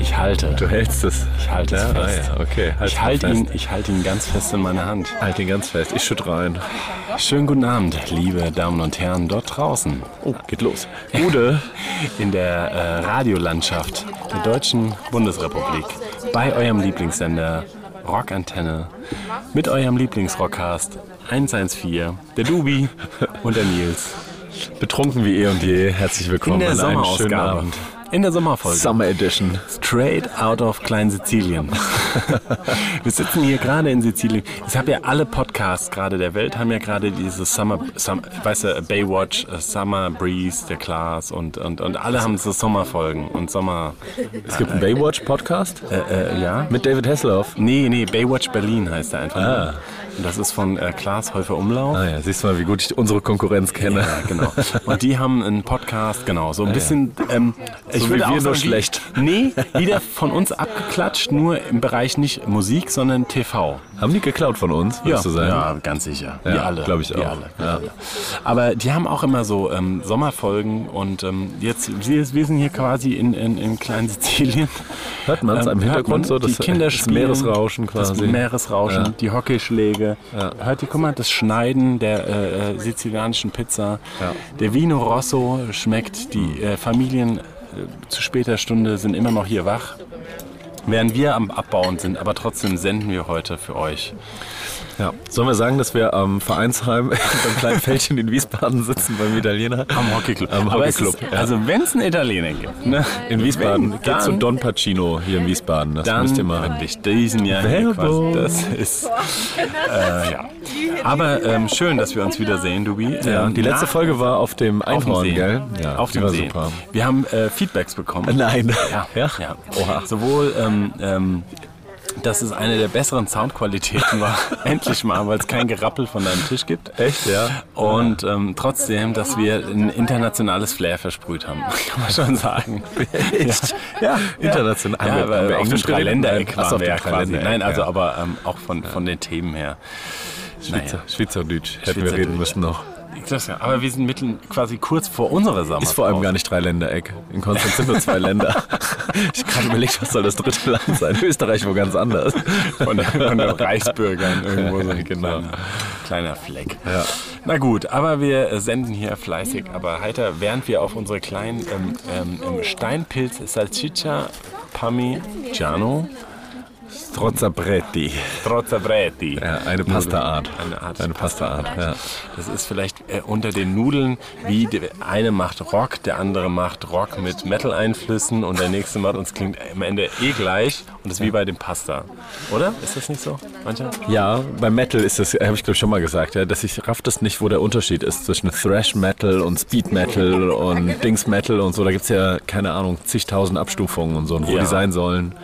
Ich halte. Du hältst es. Ich halte es Ja, ah, fest. ja, okay. Halt's Ich halte fest. ihn, ich halte ihn ganz fest in meiner Hand. Halt ihn ganz fest. Ich schütt rein. Schönen guten Abend, liebe Damen und Herren dort draußen. Oh, geht los. Gude in der äh, Radiolandschaft der Deutschen Bundesrepublik. Bei eurem Lieblingssender Rockantenne. Mit eurem Lieblingsrockcast 114, der Dubi und der Nils. Betrunken wie eh und je. Herzlich willkommen In der an einem schönen. Abend. In der Sommerfolge. Summer Edition. Straight out of Klein-Sizilien. Wir sitzen hier gerade in Sizilien. Ich habe ja alle Podcasts gerade der Welt haben ja gerade diese Summer, Summer weißt du, Baywatch, äh, Summer Breeze, der Klaas und, und, und alle haben so Sommerfolgen und Sommer. Es gibt einen Baywatch-Podcast Äh, äh, ja? mit David Hasselhoff. Nee, nee, Baywatch Berlin heißt er einfach. Ah. Und das ist von äh, Klaas Häufer Umlauf. Ah ja, siehst du mal, wie gut ich unsere Konkurrenz kenne. Ja, genau. Und die haben einen Podcast, genau, so ein bisschen. Ähm, ich So würde auch sagen, wie- schlecht. Nee, wieder von uns abgeklatscht, nur im Bereich nicht Musik, sondern TV. Haben die geklaut von uns, würdest du sagen? ja, ganz sicher. Ja, wir alle. glaub ich wir auch. Alle, wir Ja. alle. Aber die haben auch immer so ähm, Sommerfolgen und ähm, jetzt, wir, wir sind hier quasi in, in, in Klein-Sizilien. Hört man es Ähm, hört Hintergrund so? Das, die Kinder das spielen, Meeresrauschen quasi. Das Meeresrauschen, Ja. die Hockeyschläge. Ja. Hört ihr, guck mal, das Schneiden der äh, äh, sizilianischen Pizza. Ja. Der Vino Rosso schmeckt. Die äh, Familien zu später Stunde sind immer noch hier wach. Während wir am Abbauen sind, aber trotzdem senden wir heute für euch. Ja. Sollen wir sagen, dass wir am Vereinsheim beim kleinen Feldchen in Wiesbaden sitzen, beim Italiener? Am Hockeyclub. Am Hockeyclub, ja. Also wenn es einen Italiener gibt, ne? In Wiesbaden. Wenn, Geht zu Don Pacino hier in Wiesbaden. Das dann müsst ihr mal. ich diesen Jahr hier Werbung. das ist äh, ja. Aber ähm, schön, dass wir uns wiedersehen, Dubi. Ja, Ähm, die letzte nach- Folge war auf dem auf dem Einhorn, See. gell? Ja, auf die dem war See. super. Wir haben äh, Feedbacks bekommen. Nein. Ja, Ja? ja. Oha. Sowohl, ähm, ähm, dass es eine der besseren Soundqualitäten war, endlich mal, weil es kein Gerappel von deinem Tisch gibt. Echt, ja? Und ähm, trotzdem, dass wir ein internationales Flair versprüht haben, kann man schon sagen. Echt? Ja, International. Ja, Haben wir- wir auf dem? Dreiländereck waren auf wir ja quasi. Nein, also ja. aber ähm, auch von, von den Themen her. Schweizer, Naja. Schweizerdeutsch hätten wir Schweizerdeutsch. reden müssen noch. Das, ja. Aber wir sind mittel, quasi kurz vor unserer Sommerpause. Ist vor allem gar nicht Dreiländereck. In Konstanz sind nur zwei Länder. Ich habe gerade überlegt, was soll das dritte Land sein? Österreich wo ganz anders. von, von den Reichsbürgern irgendwo so ein Genau. kleiner, kleiner Fleck. Ja. Na gut, aber wir senden hier fleißig, aber heiter, während wir auf unsere kleinen ähm, ähm, Steinpilz Salsiccia Parmigiano Strozzapretti. Strozzabreti. Ja, eine Pastaart. Eine Art Eine Pastaart, ja. Das ist vielleicht äh, unter den Nudeln, wie der eine macht Rock, der andere macht Rock mit Metal-Einflüssen und der nächste macht uns klingt am Ende eh gleich und das ist wie bei dem Pasta. Oder? Ist das nicht so? Manche? Ja, beim Metal ist das, habe ich glaube ich schon mal gesagt, ja, dass ich raff das nicht, wo der Unterschied ist zwischen Thrash Metal und Speed Metal und Dings Metal und so. Da gibt es ja, keine Ahnung, zigtausend Abstufungen und so, und wo Ja. die sein sollen.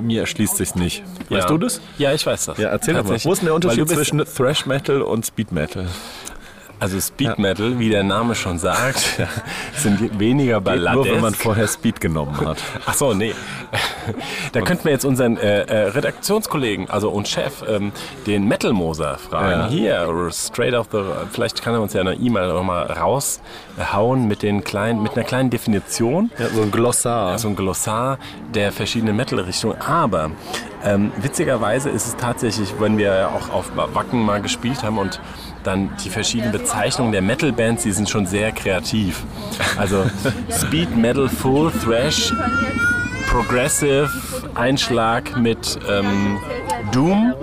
Mir erschließt sich's nicht. Weißt Ja. du das? Ja, ich weiß das. Ja, erzähl doch mal. Wo ist denn der Unterschied zwischen Thrash Metal und Speed Metal? Also Speed Metal, wie der Name schon sagt, sind weniger Balladesk. Nur wenn man vorher Speed genommen hat. Ach so, nee. Da könnten wir jetzt unseren äh, äh, Redaktionskollegen, also und Chef, ähm, den Metal Moser fragen. Ja. Hier, straight off the, vielleicht kann er uns ja eine E-Mail noch mal raushauen mit den kleinen, mit einer kleinen Definition. Ja, so ein Glossar. So ein Glossar der verschiedenen Metal-Richtungen. Aber ähm, witzigerweise ist es tatsächlich, wenn wir ja auch auf Wacken mal gespielt haben und dann die verschiedenen Bezeichnungen der Metal-Bands, die sind schon sehr kreativ. Also Speed, Metal, Full, Thrash, Progressive, Einschlag mit ähm, Doom.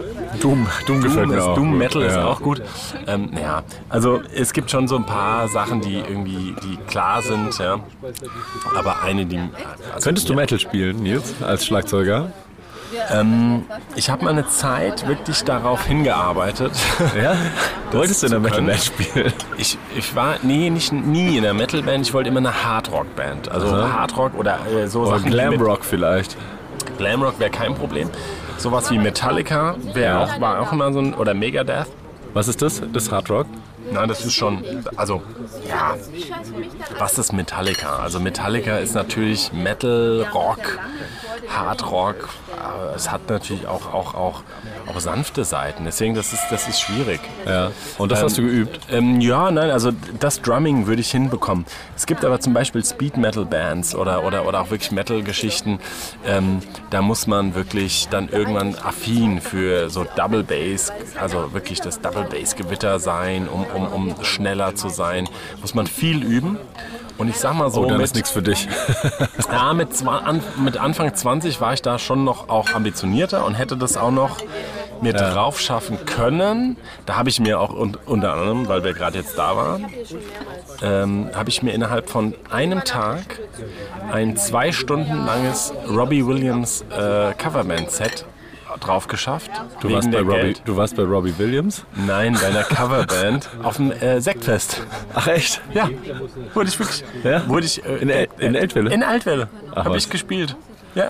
Doom, Doom gefällt Doom, mir ist, auch Doom gut. Metal ist Ja. auch gut. Ähm, ja, also es gibt schon so ein paar Sachen, die irgendwie die klar sind, ja. Aber eine, die. Also, Könntest du Metal spielen, Nils, als Schlagzeuger? Ich habe mal eine Zeit wirklich darauf hingearbeitet. Ja? Wolltest du in der. Metal-Band spielen? Ich, ich war, nee, nicht, nie in der Metalband, ich wollte immer eine Hardrock-Band. Also Aha. Hardrock oder äh, so Oder Sachen. Glamrock vielleicht. Glamrock wäre kein Problem. Sowas wie Metallica wäre Ja. auch, war auch immer so ein, oder Megadeth. Was ist das? Das Hardrock? Nein, das ist schon, also, ja, was ist Metallica? Also Metallica ist natürlich Metal, Rock, Hard Rock. Es hat natürlich auch, auch, auch, auch sanfte Seiten. Deswegen, das ist, das ist schwierig. Ja. Und das hast du geübt? Ähm, ja, nein, also das Drumming würde ich hinbekommen. Es gibt aber zum Beispiel Speed Metal Bands oder, oder, oder auch wirklich Metal-Geschichten. Ähm, da muss man wirklich dann irgendwann affin für so Double Bass, also wirklich das Double Bass Gewitter sein, um, um, um schneller zu sein. Muss man viel üben. Und ich sag mal so, Oh, dann mit, ist nichts für dich. ja, mit, an, mit Anfang 20 war ich da schon noch auch ambitionierter und hätte das auch noch mir drauf schaffen können. Da habe ich mir auch un, unter anderem, weil wir gerade jetzt da waren, ähm, habe ich mir innerhalb von einem Tag ein zwei Stunden langes Robbie Williams äh, Coverband-Set drauf geschafft. Du warst, bei Robbie, du warst bei Robbie Williams? Nein, bei einer Coverband auf dem äh, Sektfest. Ach echt? Ja, wurde ich wirklich. Ja? Wurde ich, äh, In, El in Eltville? in Altwelle habe ich gespielt. Ja.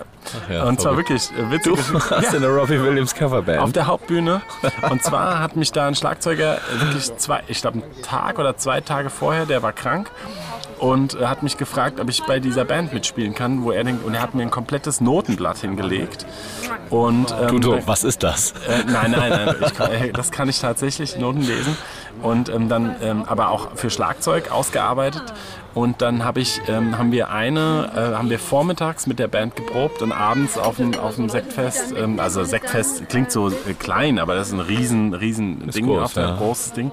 ja, und zwar wirklich äh, witzig. Du warst in der Robbie Williams Coverband. Auf der Hauptbühne. Und zwar hat mich da ein Schlagzeuger wirklich zwei, ich glaube, einen Tag oder zwei Tage vorher, der war krank und äh, hat mich gefragt, ob ich bei dieser Band mitspielen kann, wo er den, und er hat mir ein komplettes Notenblatt hingelegt. Und ähm, Tuto, was ist das? äh, nein, nein, nein. Kann, äh, das kann ich tatsächlich, Noten lesen. Und ähm, dann ähm, aber auch für Schlagzeug ausgearbeitet. Und dann hab ich, ähm, haben wir eine, äh, haben wir vormittags mit der Band geprobt und abends auf dem, auf dem Sektfest, ähm, also Sektfest klingt so äh, klein, aber das ist ein riesen, riesen Ding, groß, auf der, ja. großes Ding.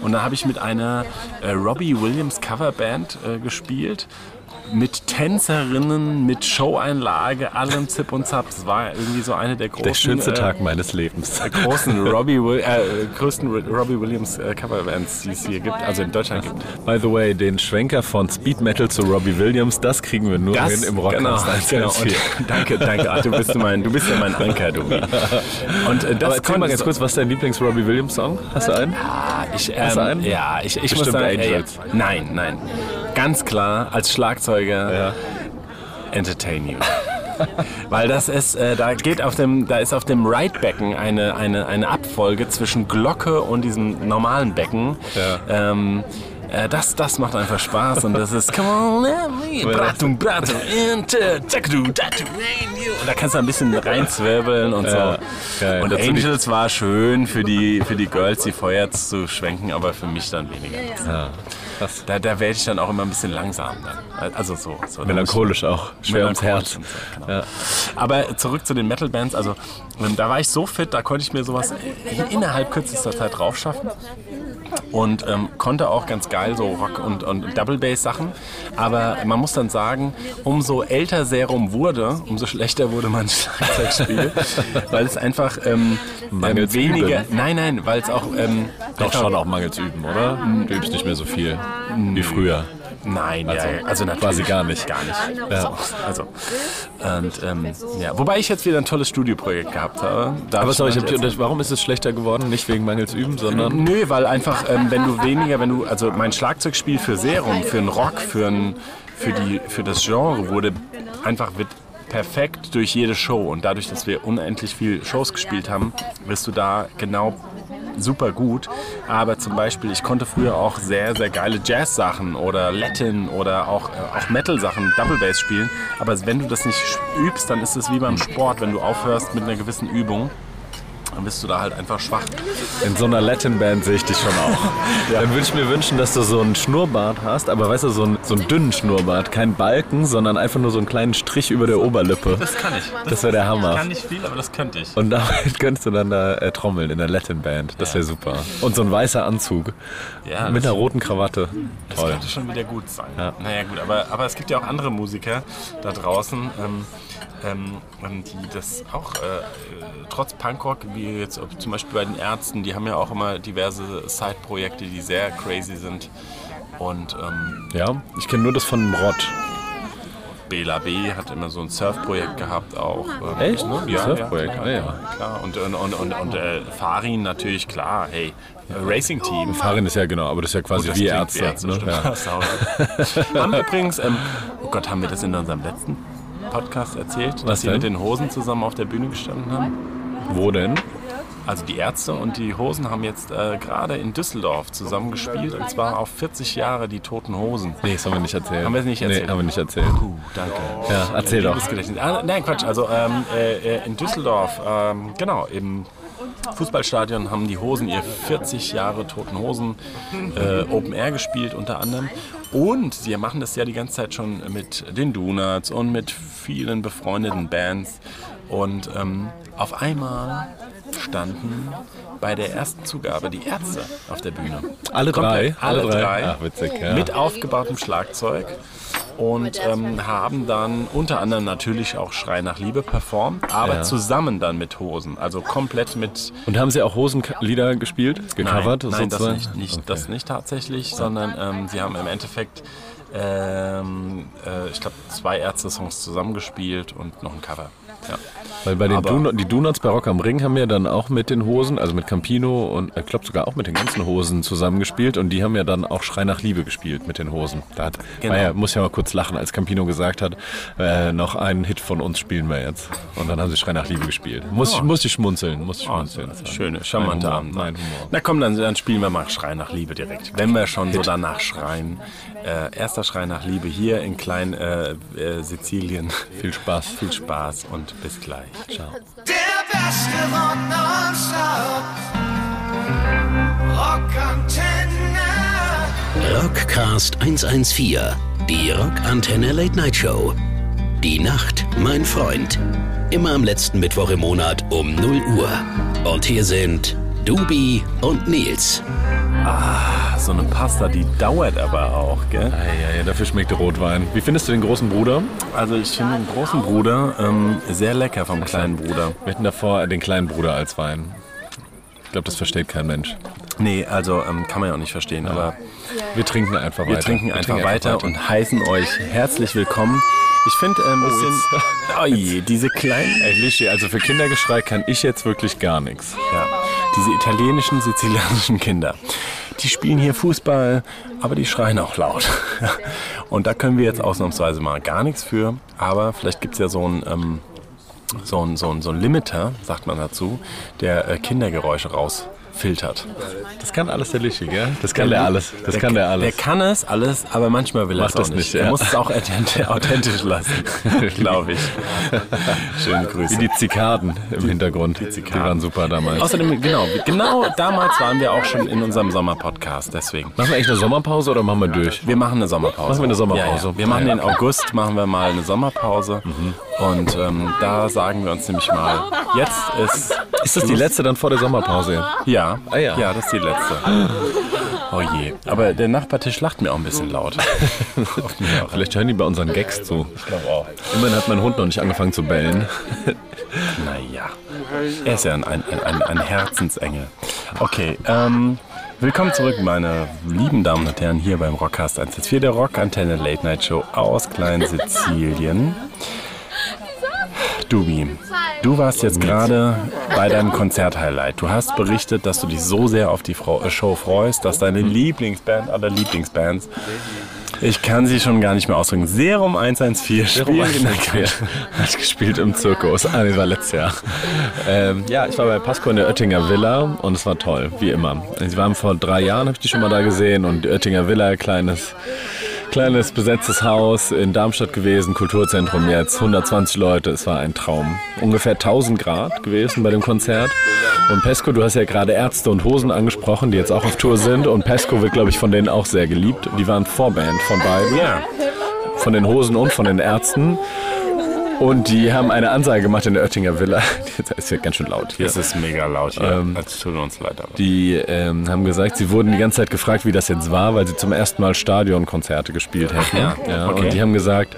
Und da habe ich mit einer äh, Robbie Williams Coverband äh, gespielt. Mit Tänzerinnen, mit Showeinlage, allem Zip und Zap. Es war irgendwie so eine der großen Der schönste äh, Tag meines Lebens. großen Robbie, äh, größten Robbie Williams äh, Coverbands, die es hier gibt, also in Deutschland gibt. By the way, den Schwenker von Speed Metal zu Robbie Williams, das kriegen wir nur hin im Rockcast genau, genau. 114. Und, danke, danke. Ach, du bist mein, du bist ja mein Anker, du. Und äh, das Aber erzähl mal ganz so- kurz, was ist dein Lieblings-Robbie Williams-Song? Hast du einen? Ah, ich, ähm, Hast du einen? Ja, ich, ich muss sagen, ja. nein, nein. Ganz klar, als Schlagzeuger Ja. Entertain You. Weil das ist, äh, da geht auf dem, da ist auf dem Right-Becken eine, eine, eine Abfolge zwischen Glocke und diesem normalen Becken. Ja. Ähm, äh, das, das macht einfach Spaß und das ist Come on, let me, bratum, bratum, enter, takadu, tatu, you. Und da kannst du ein bisschen reinzwirbeln und Ja, so. geil. Und Dazu die- Angels war schön für die, für die Girls, die Feuer zu schwenken, aber für mich dann weniger. Ja. Krass. Da, da werde ich dann auch immer ein bisschen langsam dann. Also so. so Melancholisch auch. Schwer ums Herz. genau. Aber zurück zu den Metal-Bands. Also ähm, da war ich so fit, da konnte ich mir sowas in, innerhalb kürzester Zeit drauf schaffen. Und ähm, konnte auch ganz geil so Rock- und, und Double-Bass-Sachen. Aber man muss dann sagen, umso älter Serum wurde, umso schlechter wurde mein Schlagzeugspiel. weil es einfach ähm, ähm, weniger... Üben. Nein, nein, weil es auch... Doch schon auch mangels üben, oder? Du übst nicht mehr so viel wie früher. Nein, also, ja, also natürlich quasi gar nicht. Gar nicht. Ja. Also, und, ähm, ja. Wobei ich jetzt wieder ein tolles Studioprojekt gehabt habe. Darf Aber sorry, ich hab, warum ist es schlechter geworden? Nicht wegen mangels üben, sondern Nö, weil einfach, ähm, wenn du weniger, wenn du, also mein Schlagzeugspiel für Serum, für einen Rock, für, ein, für, die, für das Genre wurde einfach wird perfekt durch jede Show. Und dadurch, dass wir unendlich viel Shows gespielt haben, wirst du da genau super gut. Aber zum Beispiel, ich konnte früher auch sehr, sehr geile Jazz-Sachen oder Latin oder auch, äh, auch Metal-Sachen, Double Bass spielen. Aber wenn du das nicht übst, dann ist es wie beim Sport, wenn du aufhörst mit einer gewissen Übung. Dann bist du da halt einfach schwach. in so einer Latin-Band sehe ich dich schon auch. Dann würde ich mir wünschen, dass du so einen Schnurrbart hast, aber weißt du, so einen, so einen dünnen Schnurrbart. Kein Balken, sondern einfach nur so einen kleinen Strich über der Oberlippe. Das kann ich. Das wäre der Hammer. nicht viel, aber das könnte ich. Und damit könntest du dann da äh, trommeln in der Latin-Band. Das wäre super. Und so ein weißer Anzug Ja, mit einer roten Krawatte. Das Toll. könnte schon wieder gut sein. Ja. Naja gut, aber, aber es gibt ja auch andere Musiker da draußen, ähm, ähm, die das auch äh, trotz Punkrock, wie jetzt zum Beispiel bei den Ärzten, die haben ja auch immer diverse Side-Projekte, die sehr crazy sind. Und ähm, Ja, ich kenne nur das von Rott. Bela B hat immer so ein Surf-Projekt gehabt auch. Ähm, Echt? Ne? Ja, Surf-Projekt? Ja, Ah, ja. ja, klar. Und, und, und, und, und äh, Farin natürlich, klar. Hey, äh, Racing-Team. Farin ist ja genau, aber das ist ja quasi Das wie Ärzte. Ärzte, ne? haben übrigens, ähm, oh Gott, haben wir das in unserem letzten Podcast erzählt, Was dass sie denn? mit den Hosen zusammen auf der Bühne gestanden haben? Wo denn? also die Ärzte und die Hosen haben jetzt äh, gerade in Düsseldorf zusammen gespielt und zwar auf 40 Jahre die Toten Hosen. Nee, das haben wir nicht erzählt. Haben wir es nicht erzählt? Nee, haben wir nicht erzählt. Puh, danke. Ja, erzähl doch. Liebes Gedächtnis. Ah, nein, Quatsch. Also ähm, äh, äh, in Düsseldorf, ähm, genau, im Fußballstadion haben die Hosen ihr 40 Jahre Toten Hosen äh, Open Air gespielt unter anderem. Und sie machen das ja die ganze Zeit schon mit den Donuts und mit vielen befreundeten Bands. Und ähm, auf einmal standen bei der ersten Zugabe die Ärzte auf der Bühne. Alle drei? Komplett, alle, drei. Ach, witzig, ja. Mit aufgebautem Schlagzeug. Und ähm, haben dann unter anderem natürlich auch Schrei nach Liebe performt, aber Ja. zusammen dann mit Hosen. Also komplett mit Und haben sie auch Hosenlieder gespielt? Gecovert? Nein, nein das nicht, nicht, Okay. das nicht tatsächlich, sondern ähm, sie haben im Endeffekt, ähm, äh, ich glaube, zwei Ärzte-Songs zusammengespielt und noch ein Cover. Ja. Weil bei den Aber- Donut, die Donuts bei Rock am Ring haben ja dann auch mit den Hosen, also mit Campino und ich glaube sogar auch mit den ganzen Hosen zusammengespielt und die haben ja dann auch Schrei nach Liebe gespielt mit den Hosen. Da hat, Genau. ja, muss ja mal kurz lachen, als Campino gesagt hat, äh, noch einen Hit von uns spielen wir jetzt. Und dann haben sie Schrei nach Liebe gespielt. Muss, ich, muss ich schmunzeln, muss ich Oh, schmunzeln. Schöne, charmante Abend. Mein Humor. Na komm, dann, dann spielen wir mal Schrei nach Liebe direkt. Wenn wir schon so danach schreien. Äh, erster Schrei nach Liebe hier in klein äh, äh, Sizilien. Viel Spaß. Viel Spaß und bis gleich. Ciao. Der beste Rock nonstop. Rockantenne. Rockcast 114, die Rockantenne Late Night Show. Die Nacht, mein Freund. Immer am letzten Mittwoch im Monat um 0 Uhr. Und hier sind Dubi und Nils. So eine Pasta, die dauert aber auch, gell? Ja, ja, dafür schmeckt der Rotwein. Wie findest du den großen Bruder? Also ich finde den großen Bruder ähm, sehr lecker vom kleinen Bruder. Wir hatten davor den kleinen Bruder als Wein. Ich glaube, das versteht kein Mensch. Nee, also ähm, kann man ja auch nicht verstehen, aber Wir trinken einfach wir weiter. trinken einfach weiter und heißen euch herzlich willkommen. Ich finde ein bisschen... Oh je, diese kleinen... Ey, Lischi, also für Kindergeschrei kann ich jetzt wirklich gar nichts. Ja, diese italienischen, sizilianischen Kinder. Die spielen hier Fußball, aber die schreien auch laut. Und da können wir jetzt ausnahmsweise mal gar nichts für. Aber vielleicht gibt es ja so einen ähm, so ein, so ein, so ein Limiter, sagt man dazu, der äh, Kindergeräusche rausfiltert. Das kann alles der Lischi, gell? Das kann der alles. Das kann der alles. Der kann es alles, aber manchmal will er es auch das nicht. nicht, Er ja. muss es auch authent- authentisch lassen, glaube ich. Schöne Grüße. Wie die Zikaden im Hintergrund. Die, Zikaden. waren super damals. Außerdem, genau, genau damals waren wir auch schon in unserem Sommerpodcast, deswegen. machen wir eigentlich eine Sommerpause oder machen wir durch? Wir machen eine Sommerpause. Machen wir eine Sommerpause. Ja, ja. Wir machen Mhm. den August, machen wir mal eine Sommerpause. Und ähm, da sagen wir uns nämlich mal, jetzt ist... Ist das die letzte dann vor der Sommerpause? Ja, Ah, ja. ja, das ist die letzte. Oh je. Aber der Nachbartisch lacht mir auch ein bisschen laut. Vielleicht hören die bei unseren Gags zu. Ich glaube auch. Immerhin hat mein Hund noch nicht angefangen zu bellen. Naja, er ist ja ein, ein, ein, ein Herzensengel. Okay, ähm, willkommen zurück, meine lieben Damen und Herren, hier beim Rockcast 114, der Rockantenne Late Night Show aus Klein-Sizilien. Dubi, du warst jetzt gerade bei deinem Konzerthighlight. Du hast berichtet, dass du dich so sehr auf die äh, Show freust, dass deine Lieblingsband aller Lieblingsbands, ich kann sie schon gar nicht mehr ausdrücken, Serum 114 spielt in der Hat gespielt im Zirkus. Ah, nee, war letztes Jahr. Ähm, ja, ich war bei Pasco in der Oettinger Villa und es war toll, wie immer. Sie waren vor drei Jahren, habe ich die schon mal da gesehen und die Oettinger Villa, kleines, kleines besetztes Haus in Darmstadt gewesen, Kulturzentrum jetzt, 120 Leute, es war ein Traum. Ungefähr 1000 Grad gewesen bei dem Konzert. Und Pesco, du hast ja gerade Ärzte und Hosen angesprochen, die jetzt auch auf Tour sind und Pesco wird, glaube ich, von denen auch sehr geliebt. Die waren Vorband von beiden Ja. von den Hosen und von den Ärzten. Und die haben eine Ansage gemacht in der Oettinger Villa. Das ist ja ganz schön laut hier. Es ist mega laut hier. Es tut uns leid. Aber. Die ähm, haben gesagt, sie wurden die ganze Zeit gefragt, wie das jetzt war, weil sie zum ersten Mal Stadionkonzerte gespielt hätten. ja? Okay. Und die haben gesagt,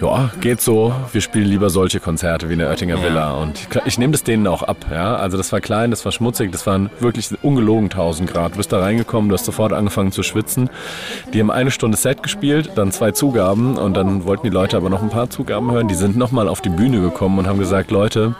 ja, geht so, wir spielen lieber solche Konzerte wie in der Oettinger Villa. Und ich, ich nehme das denen auch ab. Ja? Also das war klein, das war schmutzig, das waren wirklich ungelogen 1000 Grad. Du bist da reingekommen, du hast sofort angefangen zu schwitzen. Die haben eine Stunde Set gespielt, dann zwei Zugaben und dann wollten die Leute aber noch ein paar Zugaben hören. Die sind nochmal auf die Bühne gekommen und haben gesagt, Leute,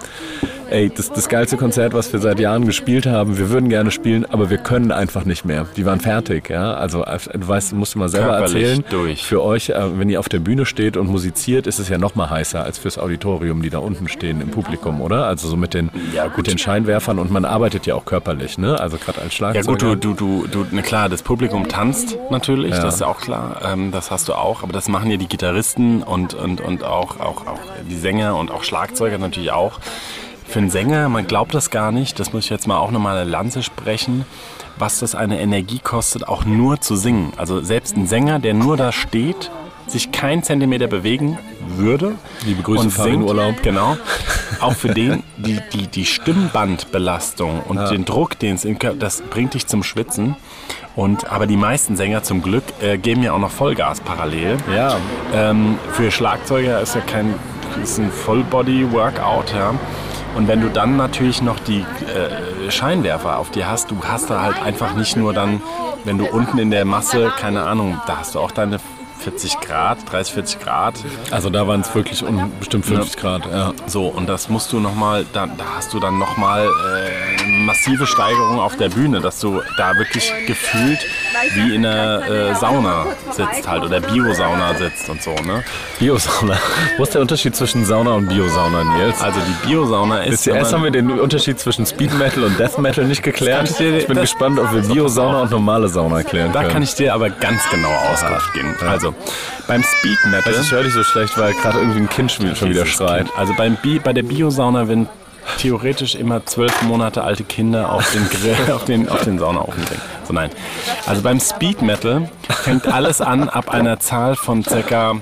ey, das, das geilste Konzert, was wir seit Jahren gespielt haben, wir würden gerne spielen, aber wir können einfach nicht mehr. Die waren fertig, ja. Also du weißt, musst du mal selber Körperlich erzählen. durch. Für euch, äh, wenn ihr auf der Bühne steht und musiziert, ist es ja noch mal heißer als fürs Auditorium, die da unten stehen im Publikum, oder? Also so mit den, Ja, mit den Scheinwerfern und man arbeitet ja auch körperlich, ne? Also gerade als Ja Schlagzeuger. gut, du, du, du, du, na klar, das Publikum tanzt natürlich, Ja. das ist ja auch klar, ähm, das hast du auch, aber das machen ja die Gitarristen und, und, und auch, auch, auch die Sänger und auch Schlagzeuger natürlich auch. Für einen Sänger, man glaubt das gar nicht, das muss ich jetzt mal auch nochmal eine Lanze sprechen, was das eine Energie kostet, auch nur zu singen. Also selbst ein Sänger, der nur da steht, sich kein Zentimeter bewegen würde. Liebe Grüße, und singt, Urlaub. Genau. Auch für den, die, die, die Stimmbandbelastung und den Druck, den es im Körper, das bringt dich zum Schwitzen. Und, aber die meisten Sänger zum Glück äh, geben ja auch noch Vollgas parallel. Ja, Ähm, für Schlagzeuger ist ja kein ist ein Full-Body-Workout, ja. Und wenn du dann natürlich noch die äh, Scheinwerfer auf dir hast, du hast da halt einfach nicht nur dann, wenn du unten in der Masse, keine Ahnung, da hast du auch deine 40 Grad, 30, 40 Grad. also da waren es wirklich um bestimmt 50 Grad, ja. So, und das musst du nochmal, da, da hast du dann nochmal äh, massive Steigerung auf der Bühne, dass du da wirklich gefühlt wie in einer äh, Sauna sitzt halt oder Bio-Sauna sitzt und so, ne? Biosauna. Wo ist der Unterschied zwischen Sauna und Biosauna, Nils? Also die Bio-Sauna ist. Wenn erst haben wir den Unterschied zwischen Speed Metal und Death Metal nicht geklärt. ich dir- Ich bin gespannt, ob wir Biosauna und normale Sauna klären Da können. kann ich dir aber ganz genaue Auskunft geben. Also, beim Speed Metal. Also ich höre dich so schlecht, weil gerade irgendwie ein Kind schon wieder schreit. Also beim Bi bei der Biosauna werden theoretisch immer zwölf Monate alte Kinder auf den Grill, auf den, auf den Saunaofen bringen. So nein. Also beim Speed Metal fängt alles an ab einer Zahl von circa,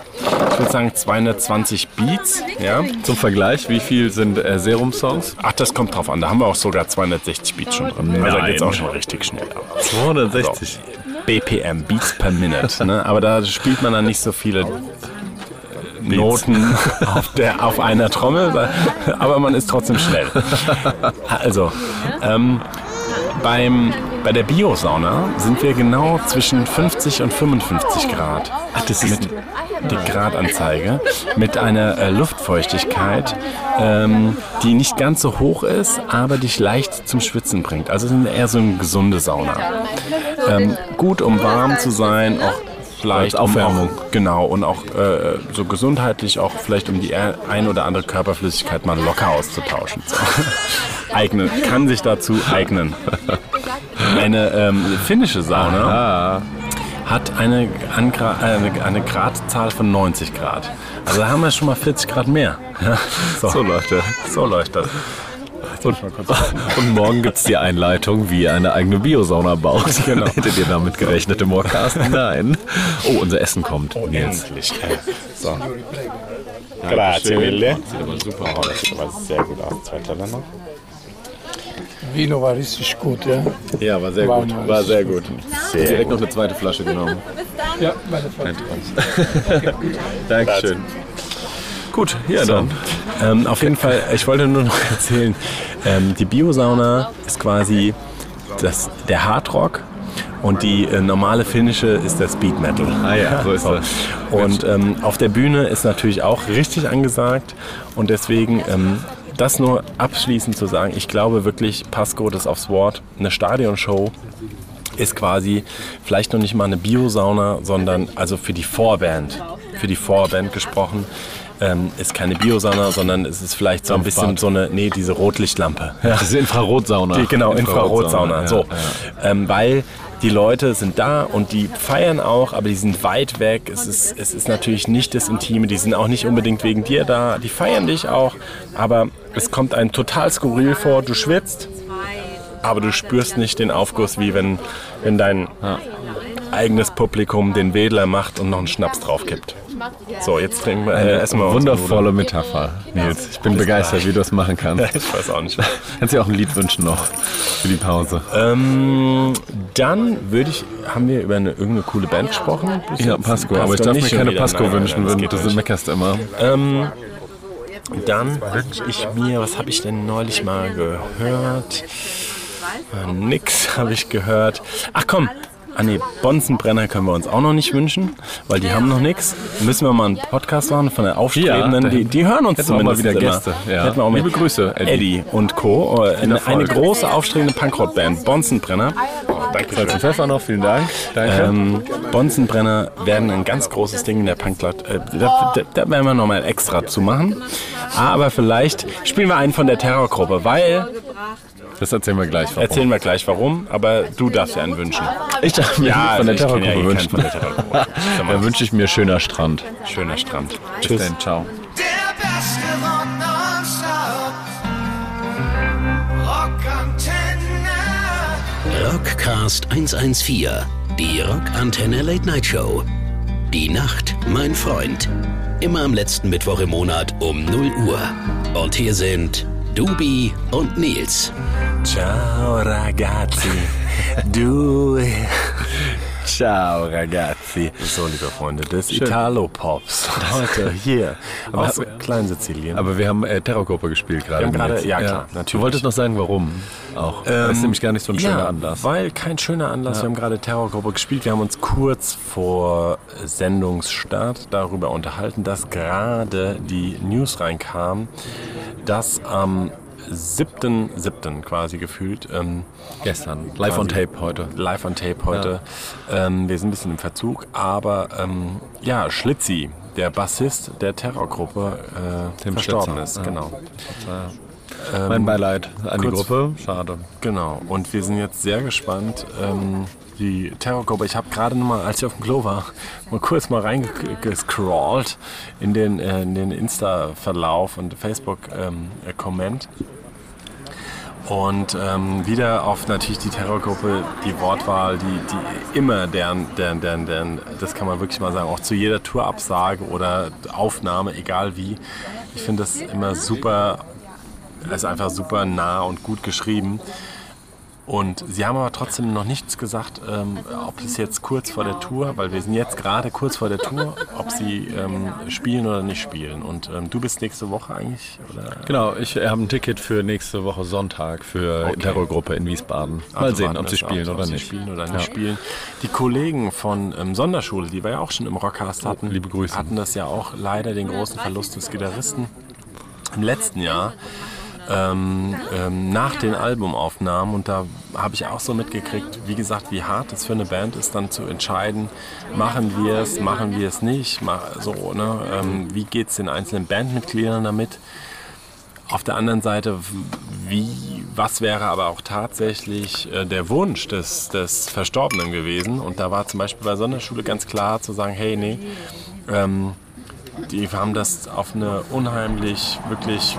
ich würde sagen 220 Beats. Ja. Zum Vergleich, wie viel sind äh, Serum-Songs? Ach, das kommt drauf an. Da haben wir auch sogar 260 Beats schon drin. Also da geht's auch schon richtig schnell ab. 260. BPM, Beats per Minute. Ne? Aber da spielt man dann nicht so viele äh, Noten auf, der, auf einer Trommel, aber man ist trotzdem schnell. Also, ähm, beim, bei der Biosauna sind wir genau zwischen 50 und 55 Grad. Ach, das ist mit die Gradanzeige mit einer äh, Luftfeuchtigkeit, ähm, die nicht ganz so hoch ist, aber dich leicht zum Schwitzen bringt. Also es ist eher so eine gesunde Sauna. Ähm, gut, um warm zu sein, auch vielleicht Als Aufwärmung. Um auch, genau, und auch äh, so gesundheitlich auch vielleicht um die ein oder andere Körperflüssigkeit mal locker auszutauschen. So. eignen, kann sich dazu eignen. Eine ähm, finnische Sauna hat eine, Angra eine, eine Gradzahl von 90 Grad. Also da haben wir schon mal 40 Grad mehr. So. So läuft er. so läuft das. Und, und morgen gibt es die Einleitung, wie ihr eine eigene Biosauna baut. Genau. Hättet ihr damit gerechnet im Podcast? Nein. Oh, unser Essen kommt. Nils. Endlich. So. Grazie mille. Sieht aber super aus. Das sieht aber sehr gut aus. Zwei Teller noch. Vino war richtig gut, ja. Ja, war sehr War gut. War sehr gut. Direkt noch eine zweite Flasche genommen. Ja, meine Frau. Dankeschön. Gut, ja dann. Ähm, auf jeden Fall, ich wollte nur noch erzählen, ähm, die Biosauna ist quasi das, der Hardrock und die äh, normale finnische ist der Speed Metal. Ah ja, so ist das. Und ähm, auf der Bühne ist natürlich auch richtig angesagt und deswegen ähm, das nur abschließend zu sagen, ich glaube wirklich, Pasco, das aufs Wort, eine Stadionshow ist quasi vielleicht noch nicht mal eine Biosauna, sondern also für die Vorband, für die Vorband gesprochen, ähm, ist keine Biosauna, sondern es ist vielleicht so ein bisschen so eine, nee, diese Rotlichtlampe. Ja. Ist Infrarotsauna. Die, genau, Infrarotsauna. ja, so. ja. Ähm, weil die Leute sind da und die feiern auch, aber die sind weit weg. Es ist, es ist natürlich nicht das Intime. Die sind auch nicht unbedingt wegen dir da. Die feiern dich auch, aber es kommt einem total skurril vor. Du schwitzt, aber du spürst nicht den Aufguss, wie wenn, wenn dein eigenes Publikum den Wedler macht und noch einen Schnaps draufkippt. So, jetzt trinken wir, äh, wir uns Wundervolle Metapher, Nils. Ich bin begeistert, wie du das machen kannst. Ich weiß auch nicht. Kannst dir auch ein Lied wünschen noch für die Pause. Ähm, dann würde ich, haben wir über eine irgendeine coole Band gesprochen? Ja, Pasco, aber ich darf mir keine. Pasco Nein, wünschen, nein, wenn du nicht. so meckerst immer. Dann wünsche ich mir, was habe ich denn neulich mal gehört? Äh, nix habe ich gehört. Ach komm, Ah nee, Bonzenbrenner können wir uns auch noch nicht wünschen, weil die haben noch nichts. Müssen wir mal einen Podcast machen von der Aufstrebenden. Ja, die, die hören uns zumindest wieder immer. Gäste, ja. Mal- Liebe Grüße, Eddie. Eddie und Co. Äh, Eine, eine große aufstrebende Punkrock-Band, Bonzenbrenner. Salz und Pfeffer noch, vielen Dank. Danke. Ähm, Bonzenbrenner werden ein ganz großes Ding in der Punklotte. Äh, da, da, da werden wir nochmal extra zu machen. Aber vielleicht spielen wir einen von der Terrorgruppe, weil, das erzählen wir gleich. Warum. erzählen wir gleich warum, aber du darfst ja einen wünschen. Ich darf mir Ja, von der also ja eh wünschen. von der Terrorgruppe. Sag mal, Dann wünsche ich mir schöner Strand. Schöner Strand. Bis dann, ciao. Der beste Rock. Rockcast 114, die Rockantenne Late Night Show. Die Nacht, mein Freund. Immer am letzten Mittwoch im Monat um 0 Uhr. Und hier sind Dubi und Nils. Ciao ragazzi. Du. Ciao, ragazzi. So, liebe Freunde, des Italo-Pops. Heute hier aus Kleinsizilien. Aber wir haben äh, Terrorgruppe gespielt gerade. Ja, klar, natürlich. Du wolltest noch sagen, warum auch. das ist nämlich gar nicht so ein schöner ja, Anlass. weil kein schöner Anlass. Wir haben gerade Terrorgruppe gespielt. Wir haben uns kurz vor Sendungsstart darüber unterhalten, dass gerade die News reinkam, dass am 7.7. quasi gefühlt ähm, Gestern. Live on Tape heute. live on Tape heute. Ähm, wir sind ein bisschen im Verzug, aber ähm, ja, Schlitzi, der Bassist der Terrorgruppe, äh, Tim verstorben Schlitzer, ist. ja. Genau. mein Beileid an die Gruppe. Schade. Genau, und wir sind jetzt sehr gespannt. Ähm, die Terrorgruppe, ich habe gerade mal, als ich auf dem Klo war, mal kurz mal reingescrollt in den, äh, in den Insta-Verlauf und Facebook-Comment. Und ähm, wieder auf natürlich die Terrorgruppe, die Wortwahl, die, die immer deren, deren, deren, deren, das kann man wirklich mal sagen, auch zu jeder Tourabsage oder Aufnahme, egal wie. Ich finde das immer super, es ist einfach super nah und gut geschrieben. Und sie haben aber trotzdem noch nichts gesagt, ähm, ob es jetzt kurz vor der Tour, weil wir sind jetzt gerade kurz vor der Tour, ob sie ähm, spielen oder nicht spielen. Und ähm, du bist nächste Woche eigentlich? Oder? Genau, ich habe ein Ticket für nächste Woche Sonntag für Okay. Terrorgruppe in Wiesbaden. Mal Also sehen, ob sie spielen ab, oder ob sie nicht. spielen oder nicht Ja. spielen. Die Kollegen von ähm, Sonderschule, die wir ja auch schon im Rockcast hatten, Grüße. hatten das ja auch leider den großen Verlust des Gitarristen im letzten Jahr. Ähm, ähm, nach den Albumaufnahmen und da habe ich auch so mitgekriegt, wie gesagt, wie hart es für eine Band ist, dann zu entscheiden, machen wir es, machen wir es nicht, mach, so, ne? ähm, wie geht es den einzelnen Bandmitgliedern damit. Auf der anderen Seite, wie, was wäre aber auch tatsächlich äh, der Wunsch des, des Verstorbenen gewesen? Und da war zum Beispiel bei Sonderschule ganz klar zu sagen, hey, nee, ähm, die haben das auf eine unheimlich, wirklich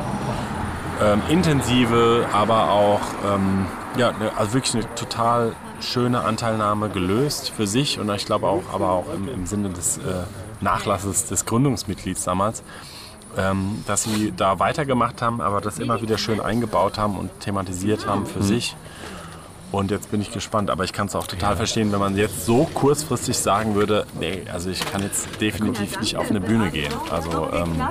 ähm, intensive, aber auch ähm, ja, ne, also wirklich eine total schöne Anteilnahme gelöst für sich und ich glaube auch, aber auch im, im Sinne des äh, Nachlasses des Gründungsmitglieds damals, ähm, dass sie da weitergemacht haben, aber das immer wieder schön eingebaut haben und thematisiert haben für sich. Und jetzt bin ich gespannt, aber ich kann es auch total verstehen, wenn man jetzt so kurzfristig sagen würde, nee, also ich kann jetzt definitiv nicht auf eine Bühne gehen. Also ähm,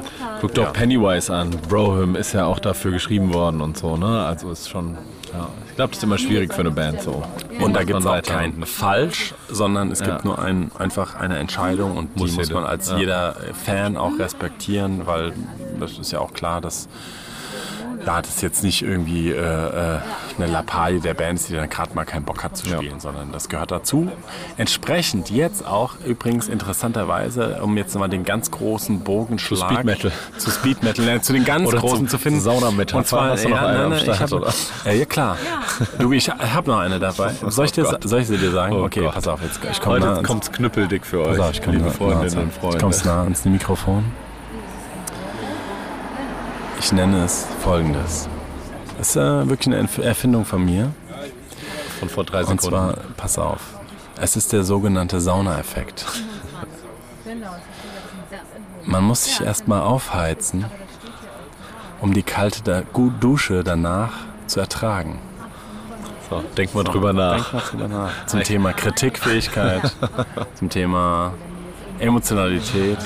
Guck doch Pennywise an. Broham ist ja auch dafür geschrieben worden und so, ne? Also ist schon. Ja. Ich glaube, das ist immer schwierig für eine Band so. Und da gibt es auch weiter. kein falsch, sondern es gibt Ja. nur ein, einfach eine Entscheidung und die Muss muss man als Ja. jeder Fan auch respektieren, weil das ist ja auch klar, dass ja, das jetzt nicht irgendwie äh, äh, eine Lappalie der Band ist, die dann gerade mal keinen Bock hat zu Ja. spielen, sondern das gehört dazu. Entsprechend jetzt auch übrigens interessanterweise, um jetzt mal den ganz großen Bogenschlag Speed Metal. zu Speed Metal, äh, zu den ganz Oder großen zu zu finden. Saunametapher. Und zwar, Hast du noch ja, eine nein, Start, hab, oder? äh, ja klar. Du, ich habe noch eine dabei. Soll ich, dir, Gott. soll ich sie dir sagen? Oh okay, Gott. pass auf, jetzt ich komme nah Heute ans, kommt's knüppeldick für euch, pass auf, ich komm liebe nah- Freundinnen nah, und Freunde. Ich komm's nah ans Mikrofon. Ich nenne es folgendes. Das ist äh, wirklich eine Erf- Erfindung von mir. Von vor drei Und Sekunden. zwar, pass auf, es ist der sogenannte Sauna-Effekt. Man muss sich erstmal aufheizen, um die kalte da Dusche danach zu ertragen. so, denk mal drüber nach. Denk mal drüber nach. Zum Thema Kritikfähigkeit, zum Thema Emotionalität.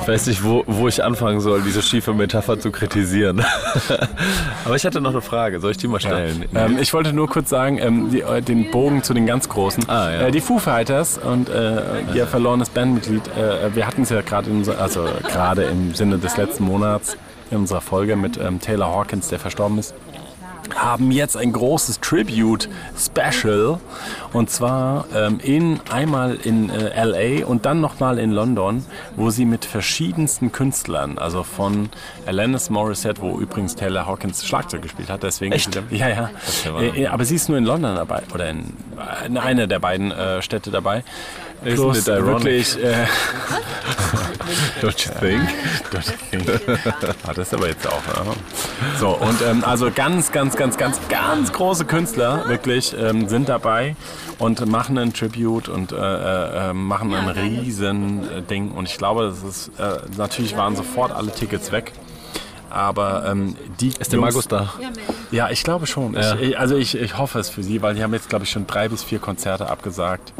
Ich weiß nicht, wo, wo ich anfangen soll, diese schiefe Metapher zu kritisieren. Aber ich hatte noch eine Frage. Soll ich die mal stellen? Ähm, ich wollte nur kurz sagen, ähm, die, äh, den Bogen zu den ganz Großen. Ah, ja. äh, die Foo Fighters und äh, ihr verlorenes Bandmitglied, äh, wir hatten es ja gerade also gerade im Sinne des letzten Monats in unserer Folge mit ähm, Taylor Hawkins, der verstorben ist, haben jetzt ein großes Tribute-Special und zwar ähm, in, einmal in äh, LA und dann nochmal in London, wo sie mit verschiedensten Künstlern, also von Alanis Morissette, wo übrigens Taylor Hawkins Schlagzeug gespielt hat, deswegen Echt? ist sie- ja, ja. Äh, äh, aber sie ist nur in London dabei oder in, in einer der beiden äh, Städte dabei. Plus it ironic? wirklich, äh, Don't you think? Ah, das ist aber jetzt auch. Ja. So, und ähm, also ganz, ganz, ganz, ganz, ganz große Künstler wirklich ähm, sind dabei und machen ein Tribute und äh, äh, äh, machen ein riesen äh, Ding. Und ich glaube, das ist, äh, natürlich waren sofort alle Tickets weg. Aber ähm, die Ist der Markus da? Ja, ich glaube schon. Ja. Ich, ich, also ich, ich hoffe es für Sie, weil die haben jetzt, glaube ich, schon drei bis vier Konzerte abgesagt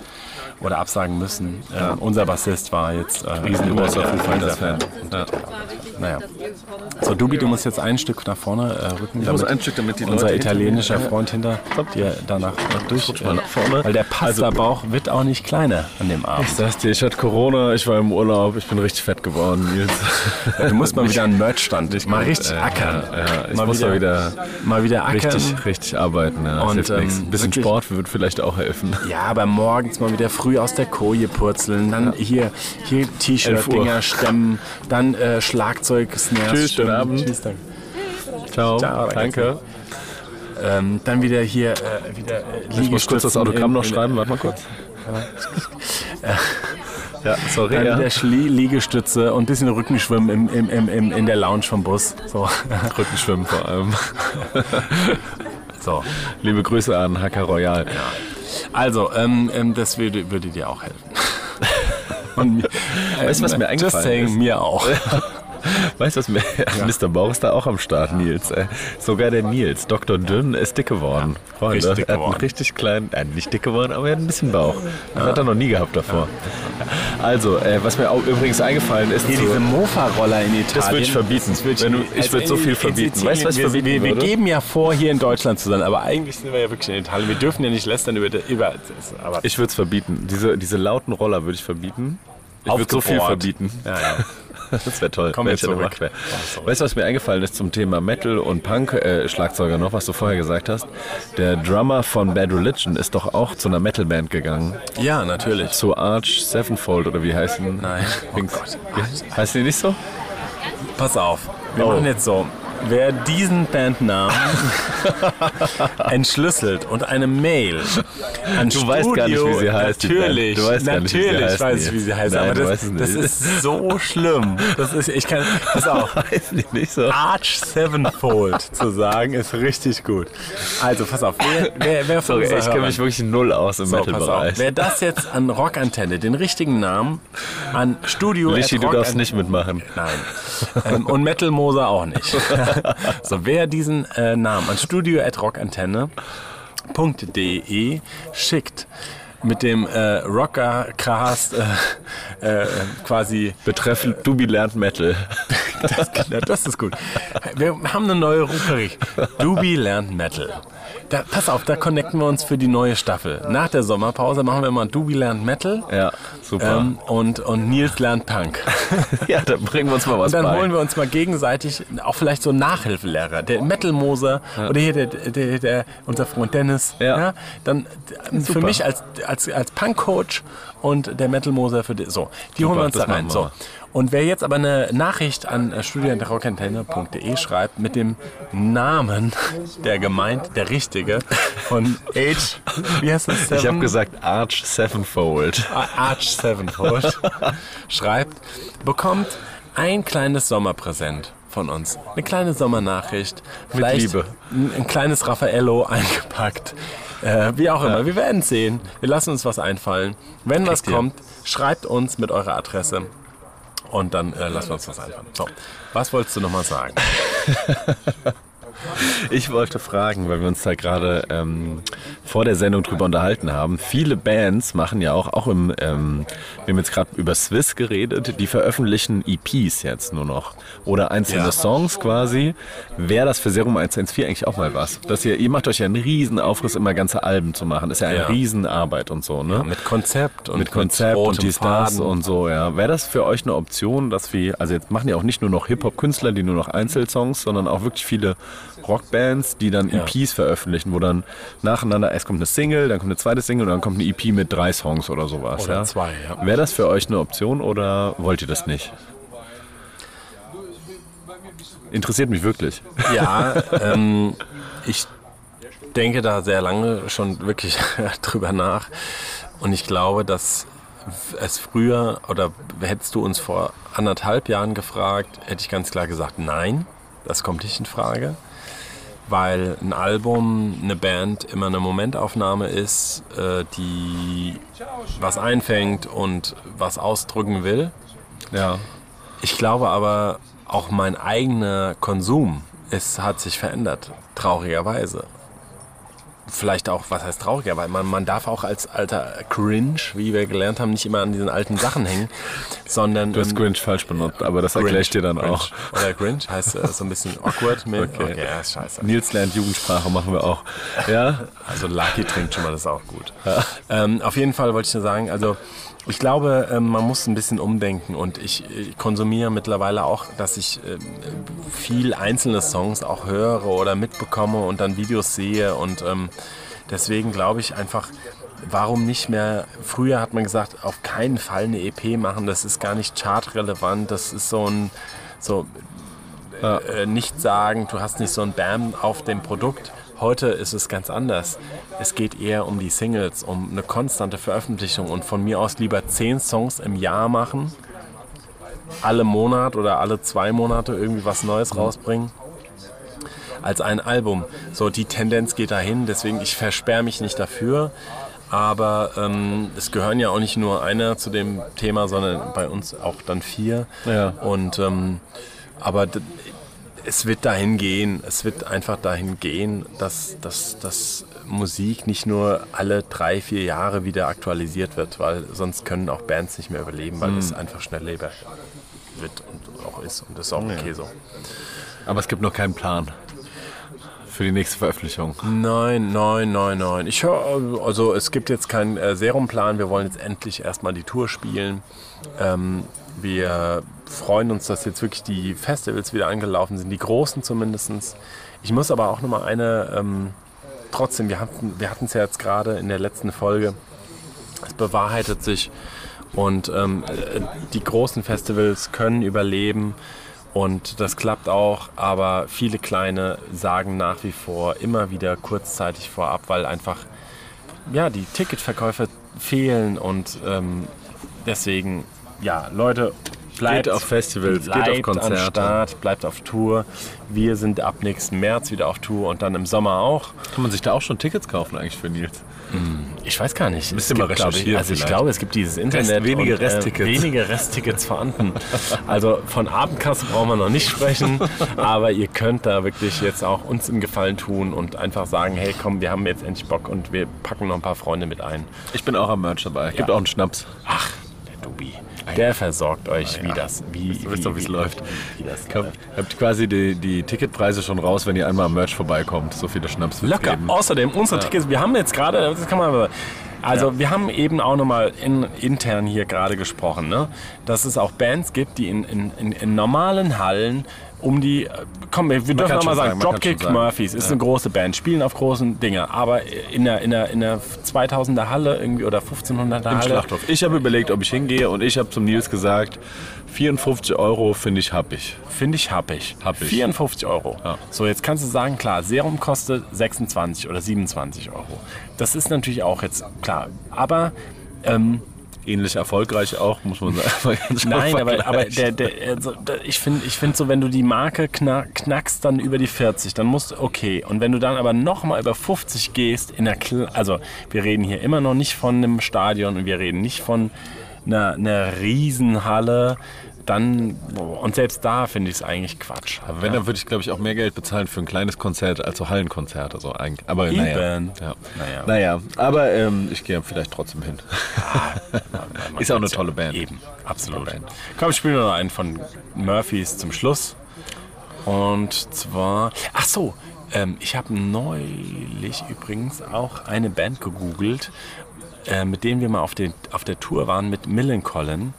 oder absagen müssen. Ähm, unser Bassist war jetzt äh, Riesengroßer Foo Fighters Fan. Fan. Ja. Naja. So, Dubi, du musst jetzt ein Stück nach vorne äh, rücken. muss damit ein Stück, damit die unser Leute italienischer hinter Freund hinter dir danach noch durch. Rutsch mal nach vorne. Weil der Pasta-Bauch wird auch nicht kleiner an dem Abend. Ich sag's dir, ich hatte Corona, ich war im Urlaub, ich bin richtig fett geworden, Nils. Du musst mal wieder einen Merchstand mal richtig Äh, ackern. Ja, ja, ich mal muss wieder mal wieder ackern. richtig, richtig arbeiten. Ja, Und, ähm, Ein bisschen wirklich- Sport wird vielleicht auch helfen. Ja, aber morgens mal wieder früh aus der Koje purzeln, dann hier, hier 11 Uhr. T-Shirt-Dinger stemmen, dann äh, Schlagzeug, Snares Tschüss, schönen Abend. Tschüss, danke. Ciao, Ciao, danke. Ähm, dann wieder hier, äh, wieder äh, Ich muss kurz das Autogramm noch schreiben, warte mal kurz. Ja, sorry. Dann Ja. wieder Schlie Liegestütze und ein bisschen Rückenschwimmen im, im, im, im, in der Lounge vom Bus. So. Rückenschwimmen vor allem. so. Liebe Grüße an Hacker Royal. Also, ähm, ähm, das würde, würde dir auch helfen. Und mir, Weißt du, was mir Just eingefallen saying, ist? mir auch. Weißt du, was mir. Mr. Bauch ist da auch am Start, Nils. Ey. Sogar der Nils, Dr. Dünn, ist dick geworden. Freunde, richtig dick er hat einen geworden. richtig kleinen, äh, nicht dick geworden, aber er hat ein bisschen Bauch. Das hat er noch nie gehabt davor. Also, äh, was mir auch übrigens eingefallen ist, Hier zu- diese Mofa-Roller in Italien. Das würde ich verbieten. Wenn du- ich Also würde so viel verbieten. Weißt du, was ich wir, verbieten wir, wir würde? geben ja vor, hier in Deutschland zu sein, aber eigentlich sind wir ja wirklich in Italien. Wir dürfen ja nicht lästern über... über ich würde es verbieten. Diese, diese lauten Roller würde ich verbieten. Ich würde so viel verbieten. ja, ja. Das wäre toll. Ich eine zurück. Macht wär. Weißt du, was mir eingefallen ist zum Thema Metal und Punk, äh, noch, was du vorher gesagt hast? Der Drummer von Bad Religion ist doch auch zu einer Metalband gegangen. ja, natürlich. Zu Arch Sevenfold oder wie heißen? Nein. Oh Heißt die nicht so? Pass auf, wir Oh. machen jetzt so. Wer diesen Bandnamen entschlüsselt und eine Mail an Du weißt gar nicht, wie sie heißt. Natürlich, Du weißt gar nicht, wie sie natürlich heißt, weiß ich, wie sie heißt. Nein, aber das, das ist so schlimm. Das ist, ich kann, pass auf. Die nicht so? Arch Sevenfold zu sagen, ist richtig gut. Also, pass auf. Wer, wer, wer Sorry, ich kenne mich wirklich null aus im so. Metal-Bereich. Wer das jetzt an Rockantenne, den richtigen Namen, an Studio Lichi, at du darfst nicht mitmachen. Nein. Ähm, und Metal Moser auch nicht. so, wer diesen äh, Namen an studio.rockantenne.de schickt mit dem äh, Rockercast äh, äh, quasi Betreffend Dubi lernt Metal. das, ja, das ist gut. Wir haben eine neue Rubrik. Dubi lernt Metal. Da, pass auf, da connecten wir uns für die neue Staffel. Nach der Sommerpause machen wir mal Dubi lernt Metal Ja, super. ähm, und, und Nils lernt Punk. ja, dann bringen wir uns mal was Und dann bei. holen wir uns mal gegenseitig auch vielleicht so einen Nachhilfelehrer, der Metal-Moser oder hier der, der, der, unser Freund Dennis. Ja. Dann äh, für mich als, als, als Punk-Coach und der Metal-Moser für die, so. Die holen wir uns da rein. So. Und wer jetzt aber eine Nachricht an äh, studienrockantenne.de schreibt mit dem Namen der gemeint, der richtige von Age, wie heißt das? ich habe Seven? gesagt Arch Sevenfold. Arch Sevenfold schreibt, bekommt ein kleines Sommerpräsent von uns. Eine kleine Sommernachricht. Vielleicht Liebe. Ein, ein kleines Raffaello eingepackt. Äh, wie auch immer. Wir werden sehen. Wir lassen uns was einfallen. Wenn was ihr. kommt, schreibt uns mit eurer Adresse. Und dann äh, lassen wir uns was einfallen. So, was wolltest du nochmal sagen? Ich wollte fragen, weil wir uns da gerade ähm, vor der Sendung drüber unterhalten haben. Viele Bands machen ja auch, auch im, ähm, wir haben jetzt gerade über Swiss geredet, die veröffentlichen EPs jetzt nur noch. Oder einzelne Ja. Songs quasi. Wäre das für Serum 114 eigentlich auch mal was? Dass ihr, ihr macht euch ja einen riesen Aufriss, immer ganze Alben zu machen. Ist ja eine Ja. Riesenarbeit und so, ne? Mit Konzept und mit Konzept und rotem dies, das Faden. und so, ja. Wäre das für euch eine Option, dass wir, also jetzt machen ja auch nicht nur noch Hip-Hop-Künstler, die nur noch Einzelsongs, sondern auch wirklich viele Rockbands, die dann Ja. EPs veröffentlichen, wo dann nacheinander, erst kommt eine Single, dann kommt eine zweite Single und dann kommt eine EP mit drei Songs oder sowas. Oder ja. zwei, ja. Wäre das für euch eine Option oder wollt ihr das nicht? Interessiert mich wirklich. Ja, ähm, ich denke da sehr lange schon wirklich drüber nach. Und ich glaube, dass es früher, oder hättest du uns vor anderthalb Jahren gefragt, hätte ich ganz klar gesagt, nein, das kommt nicht in Frage. Weil ein Album, eine Band immer eine Momentaufnahme ist, äh, die was einfängt und was ausdrücken will. Ja. Ich glaube aber, auch mein eigener Konsum ist, hat sich verändert, traurigerweise. Vielleicht auch, was heißt trauriger, weil man, man darf auch als alter Cringe, wie wir gelernt haben, nicht immer an diesen alten Sachen hängen, sondern... Du hast ähm, Grinch falsch benutzt, aber das erkläre ich dir dann Grinch. auch. Oder Grinch heißt äh, so ein bisschen awkward. Mit, Okay. okay. ja, ist scheiße. Nils lernt Jugendsprache, machen wir auch. Ja, Also Lucky trinkt schon mal, das ist auch gut. Ähm, auf jeden Fall wollte ich nur sagen, also ich glaube, ähm, man muss ein bisschen umdenken und ich, konsumiere mittlerweile auch, dass ich ähm, viel einzelne Songs auch höre oder mitbekomme und dann Videos sehe und ähm, deswegen glaube ich einfach, warum nicht mehr, früher hat man gesagt, auf keinen Fall eine EP machen, das ist gar nicht chartrelevant, das ist so ein, so äh, nicht sagen, du hast nicht so ein Bam auf dem Produkt. Heute ist es ganz anders. Es geht eher um die Singles, um eine konstante Veröffentlichung und von mir aus lieber zehn Songs im Jahr machen, alle Monat oder alle zwei Monate irgendwie was Neues rausbringen, als ein Album. So, die Tendenz geht dahin, deswegen ich versperre mich nicht dafür. Aber ähm, es gehören ja auch nicht nur einer zu dem Thema, sondern bei uns auch dann vier. Ja. Und ähm, aber es wird dahin gehen, es wird einfach dahin gehen, dass, dass, dass Musik nicht nur alle drei, vier Jahre wieder aktualisiert wird, weil sonst können auch Bands nicht mehr überleben, weil es einfach schnellleber wird und auch ist und das ist auch okay so. aber es gibt noch keinen Plan für die nächste Veröffentlichung. Nein, nein, nein, nein. Ich höre, also es gibt jetzt keinen äh, Serumplan. Wir wollen jetzt endlich erstmal die Tour spielen. Ähm, wir freuen uns, dass jetzt wirklich die Festivals wieder angelaufen sind, die großen zumindest. Ich muss aber auch nochmal eine, ähm, trotzdem, wir hatten wir es ja jetzt gerade in der letzten Folge, es bewahrheitet sich und ähm, äh, die großen Festivals können überleben und das klappt auch, aber viele kleine sagen nach wie vor immer wieder kurzzeitig vorab, weil einfach ja, die Ticketverkäufe fehlen und ähm, deswegen, ja, Leute, bleibt Geht auf Festivals, geht auf bleibt Konzerte. am Start, bleibt auf Tour. Wir sind ab nächsten März wieder auf Tour und dann im Sommer auch. Kann man sich da auch schon Tickets kaufen eigentlich für Nils? Ich weiß gar nicht. Müsst Es ihr mal gibt, ich, recherchieren Also ich vielleicht. glaube, es gibt dieses Internet. wenige und, Resttickets. Äh, wenige Resttickets vorhanden. Also von Abendkasse brauchen wir noch nicht sprechen, aber ihr könnt da wirklich jetzt auch uns einen Gefallen tun und einfach sagen, hey komm, wir haben jetzt endlich Bock und wir packen noch ein paar Freunde mit ein. Ich bin auch am Merch dabei. Gibt Ja. auch einen Schnaps. Ach, der Dubi. Der versorgt euch, wie das, wie, Ihr wisst doch, wie es läuft. Wie das Ihr habt, ihr habt quasi die, die Ticketpreise schon raus, wenn ihr einmal am Merch vorbeikommt. So viele Schnaps Locker. geben. Außerdem unsere Tickets, wir haben jetzt gerade, das kann man, also wir haben eben auch nochmal in, intern hier gerade gesprochen, ne? dass es auch Bands gibt, die in, in, in normalen Hallen um die, komm, wir dürfen kann auch mal schon sagen, sagen, Dropkick sagen. Murphys ist eine große Band, spielen auf großen Dinge, aber in der, in der, in der 2000er Halle irgendwie oder 1500er Im Halle. Schlachthof. Ich habe überlegt, ob ich hingehe und ich habe zum Nils gesagt, 54 Euro finde ich ich. Finde ich happig. Happig. 54 Euro. Ja. So, jetzt kannst du sagen, klar, Serum kostet 26 oder 27 Euro. Das ist natürlich auch jetzt klar. Aber ähm, Ähnlich erfolgreich auch, muss man sagen. Nein, aber, aber der, der, also, der, ich finde, ich find so, wenn du die Marke knack, knackst dann über die 40, dann musst du, okay. Und wenn du dann aber nochmal über 50 gehst, in der also wir reden hier immer noch nicht von einem Stadion und wir reden nicht von eine, eine Riesenhalle, dann, und selbst da finde ich es eigentlich Quatsch. Aber wenn, dann würde ich, glaube ich, auch mehr Geld bezahlen für ein kleines Konzert als so Hallenkonzert. Also eigentlich. Aber naja. Ja. Naja. Naja, aber ähm, ich gehe vielleicht trotzdem hin. Man Ist auch eine tolle ja- Band. Eben, absolut. Band. Komm, spielen wir noch einen von Murphys zum Schluss. Und zwar, ach so, ähm, ich habe neulich übrigens auch eine Band gegoogelt, äh, mit denen wir mal auf, den, auf der Tour waren mit Millencolin.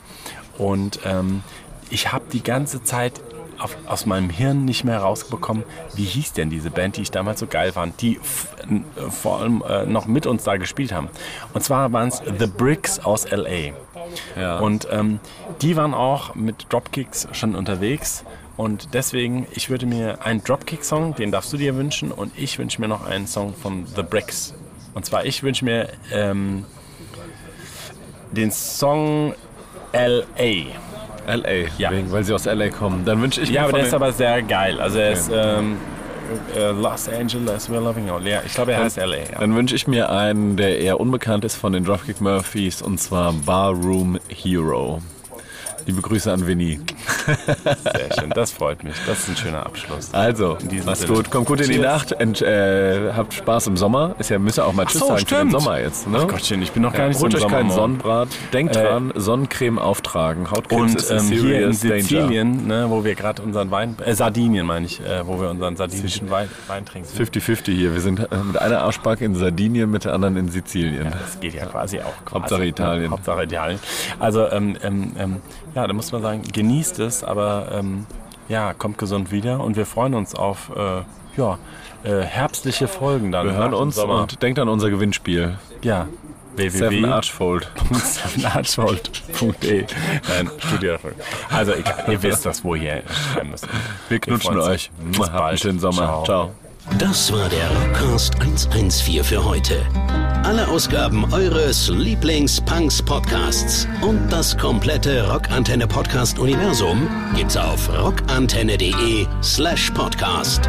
Und ähm, ich habe die ganze Zeit auf, aus meinem Hirn nicht mehr rausbekommen, wie hieß denn diese Band, die ich damals so geil fand, die vor allem äh, noch mit uns da gespielt haben. Und zwar waren es The Bricks aus L.A. Ja. Und ähm, die waren auch mit Dropkicks schon unterwegs. Und deswegen, ich würde mir einen Dropkick-Song, den darfst du dir wünschen. Und ich wünsche mir noch einen Song von The Bricks. Und zwar, ich wünsche mir ähm, den Song L.A. L.A., Ja. wegen, weil sie aus L.A. kommen. Dann wünsche ich Ja, mir aber von der ist aber sehr geil. Also er ist ähm, äh, Los Angeles, we're loving all. Ja, ich glaube, er heißt L.A. Ja. Dann wünsche ich mir einen, der eher unbekannt ist von den Dropkick Murphys und zwar Barroom Hero. Liebe Grüße an Winnie. Sehr schön, das freut mich. Das ist ein schöner Abschluss. Also, mach's Sinne. gut, kommt gut in die. Nacht und äh, habt Spaß im Sommer. Ist ja, müsst ihr auch mal Tschüss so, sagen für den stimmt. Sommer jetzt. Ne? Ach Gottchen, ich bin noch gar nicht so im euch Sommer. keinen morgen. Sonnenbrad. Denkt Äh, dran, Sonnencreme auftragen. Hautkrebs Und ist ähm, hier in. Sizilien, ne, wo wir gerade unseren Wein, äh, Sardinien meine ich, äh, wo wir unseren sardinischen Wein, Wein trinken. 50-50 hier. Wir sind äh, mit einer Arschbacke in Sardinien, mit der anderen in Sizilien. Das geht ja quasi auch. Quasi, Hauptsache Italien. Ne? Hauptsache Italien. Also, ähm, ähm, ähm, ja, da muss man sagen, genießt es, aber ähm, ja, kommt gesund wieder und wir freuen uns auf äh, ja, äh, herbstliche Folgen dann. Wir hören uns und denkt an unser Gewinnspiel. ja, Seven Archfold. www.archfold.de Nein, Studierfolge. Also egal, ihr wisst das, wo ihr schreiben müsst. Wir knutschen uns. euch. Bis Habt einen bald. schönen Sommer. Ciao. Ciao. Das war der Rockcast 114 für heute. Alle Ausgaben eures Lieblings-Punks-Podcasts und das komplette Rockantenne Podcast-Universum gibt's auf rockantenne.de slash podcast.